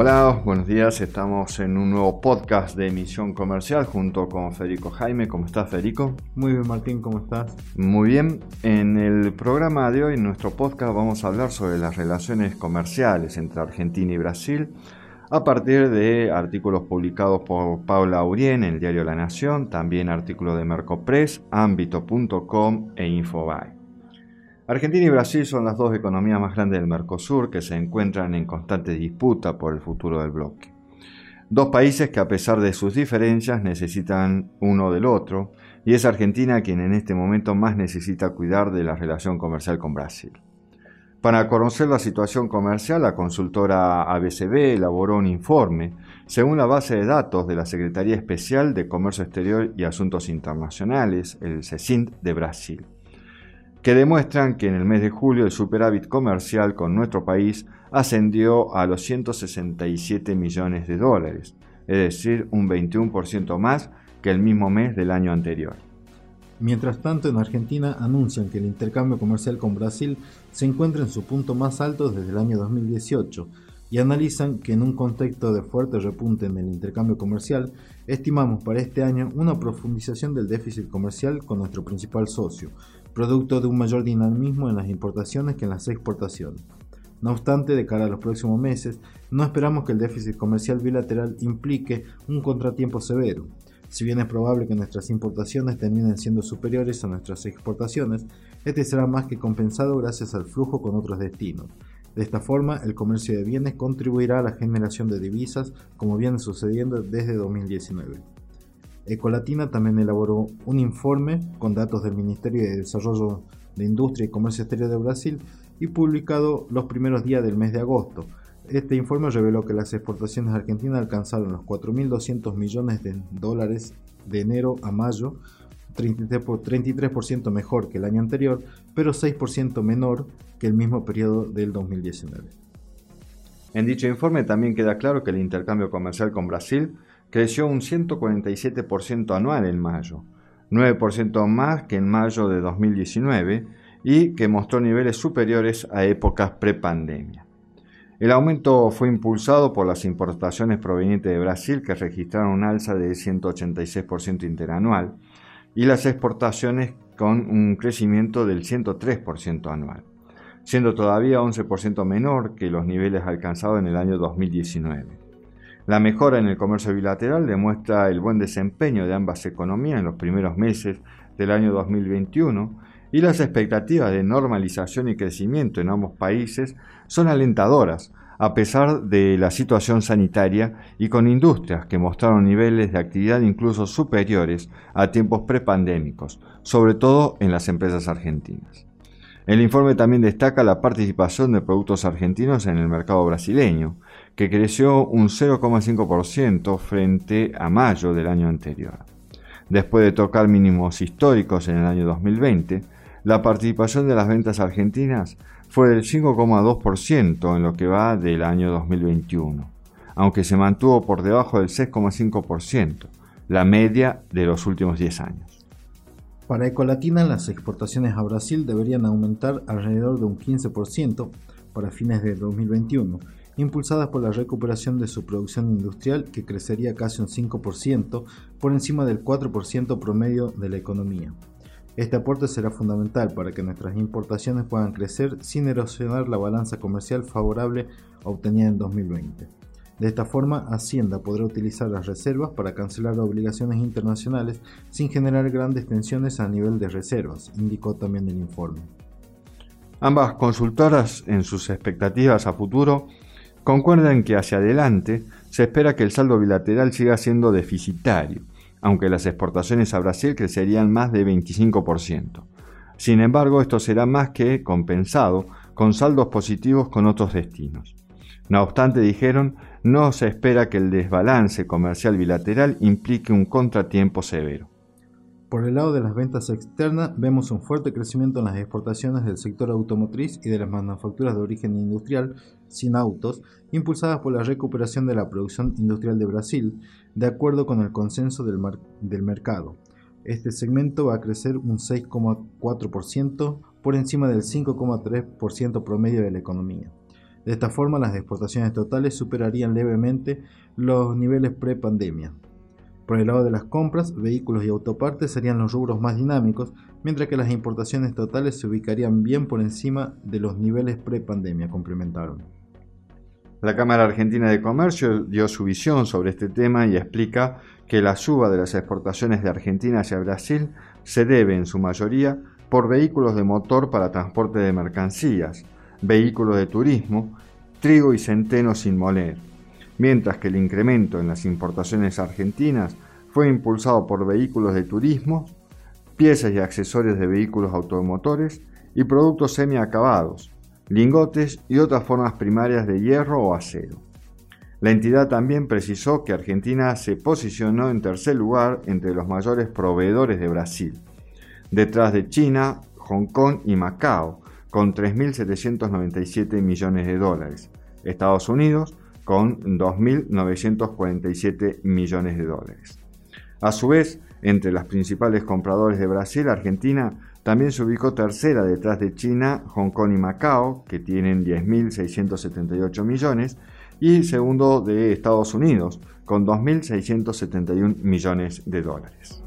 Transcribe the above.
Hola, buenos días. Estamos en un nuevo podcast de emisión comercial junto con Federico Jaime. ¿Cómo estás, Federico? Muy bien, Martín, ¿cómo estás? Muy bien. En el programa de hoy, en nuestro podcast, vamos a hablar sobre las relaciones comerciales entre Argentina y Brasil a partir de artículos publicados por Paula Urien en el diario La Nación, también artículos de Mercopress, ámbito.com e Infobae. Argentina y Brasil son las dos economías más grandes del Mercosur que se encuentran en constante disputa por el futuro del bloque. Dos países que a pesar de sus diferencias necesitan uno del otro, y es Argentina quien en este momento más necesita cuidar de la relación comercial con Brasil. Para conocer la situación comercial, la consultora ABCB elaboró un informe según la base de datos de la Secretaría Especial de Comercio Exterior y Asuntos Internacionales, el CECINT de Brasil que demuestran que en el mes de julio el superávit comercial con nuestro país ascendió a los 167 millones de dólares, es decir, un 21% más que el mismo mes del año anterior. Mientras tanto, en Argentina anuncian que el intercambio comercial con Brasil se encuentra en su punto más alto desde el año 2018 y analizan que en un contexto de fuerte repunte en el intercambio comercial, estimamos para este año una profundización del déficit comercial con nuestro principal socio, producto de un mayor dinamismo en las importaciones que en las exportaciones. No obstante, de cara a los próximos meses, no esperamos que el déficit comercial bilateral implique un contratiempo severo. Si bien es probable que nuestras importaciones terminen siendo superiores a nuestras exportaciones, este será más que compensado gracias al flujo con otros destinos. De esta forma, el comercio de bienes contribuirá a la generación de divisas como viene sucediendo desde 2019. Ecolatina también elaboró un informe con datos del Ministerio de Desarrollo de Industria y Comercio Exterior de Brasil y publicado los primeros días del mes de agosto. Este informe reveló que las exportaciones argentinas alcanzaron los 4.200 millones de dólares de enero a mayo, 33% mejor que el año anterior, pero 6% menor que el mismo periodo del 2019. En dicho informe también queda claro que el intercambio comercial con Brasil creció un 147% anual en mayo, 9% más que en mayo de 2019 y que mostró niveles superiores a épocas prepandemia. El aumento fue impulsado por las importaciones provenientes de Brasil que registraron un alza de 186% interanual y las exportaciones con un crecimiento del 103% anual, siendo todavía 11% menor que los niveles alcanzados en el año 2019. La mejora en el comercio bilateral demuestra el buen desempeño de ambas economías en los primeros meses del año 2021 y las expectativas de normalización y crecimiento en ambos países son alentadoras, a pesar de la situación sanitaria y con industrias que mostraron niveles de actividad incluso superiores a tiempos prepandémicos, sobre todo en las empresas argentinas. El informe también destaca la participación de productos argentinos en el mercado brasileño, que creció un 0,5% frente a mayo del año anterior. Después de tocar mínimos históricos en el año 2020, la participación de las ventas argentinas fue del 5,2% en lo que va del año 2021, aunque se mantuvo por debajo del 6,5%, la media de los últimos 10 años. Para Ecolatina, las exportaciones a Brasil deberían aumentar alrededor de un 15% para fines de 2021 impulsadas por la recuperación de su producción industrial que crecería casi un 5% por encima del 4% promedio de la economía. Este aporte será fundamental para que nuestras importaciones puedan crecer sin erosionar la balanza comercial favorable obtenida en 2020. De esta forma, Hacienda podrá utilizar las reservas para cancelar obligaciones internacionales sin generar grandes tensiones a nivel de reservas, indicó también el informe. Ambas consultoras, en sus expectativas a futuro, concuerdan que hacia adelante se espera que el saldo bilateral siga siendo deficitario, aunque las exportaciones a Brasil crecerían más de 25%. Sin embargo, esto será más que compensado con saldos positivos con otros destinos. No obstante, dijeron, no se espera que el desbalance comercial bilateral implique un contratiempo severo. Por el lado de las ventas externas, vemos un fuerte crecimiento en las exportaciones del sector automotriz y de las manufacturas de origen industrial sin autos, impulsadas por la recuperación de la producción industrial de Brasil, de acuerdo con el consenso del, mercado. Este segmento va a crecer un 6,4% por encima del 5,3% promedio de la economía. De esta forma, las exportaciones totales superarían levemente los niveles pre-pandemia. Por el lado de las compras, vehículos y autopartes serían los rubros más dinámicos, mientras que las importaciones totales se ubicarían bien por encima de los niveles pre-pandemia, complementaron. La Cámara Argentina de Comercio dio su visión sobre este tema y explica que la suba de las exportaciones de Argentina hacia Brasil se debe en su mayoría por vehículos de motor para transporte de mercancías, vehículos de turismo, trigo y centeno sin moler, mientras que el incremento en las importaciones argentinas fue impulsado por vehículos de turismo, piezas y accesorios de vehículos automotores y productos semiacabados, lingotes y otras formas primarias de hierro o acero. La entidad también precisó que Argentina se posicionó en tercer lugar entre los mayores proveedores de Brasil, detrás de China, Hong Kong y Macao, con 3.797 millones de dólares, Estados Unidos con 2.947 millones de dólares. A su vez, entre los principales compradores de Brasil, Argentina también se ubicó tercera detrás de China, Hong Kong y Macao, que tienen 10.678 millones, y segundo de Estados Unidos, con 2.671 millones de dólares.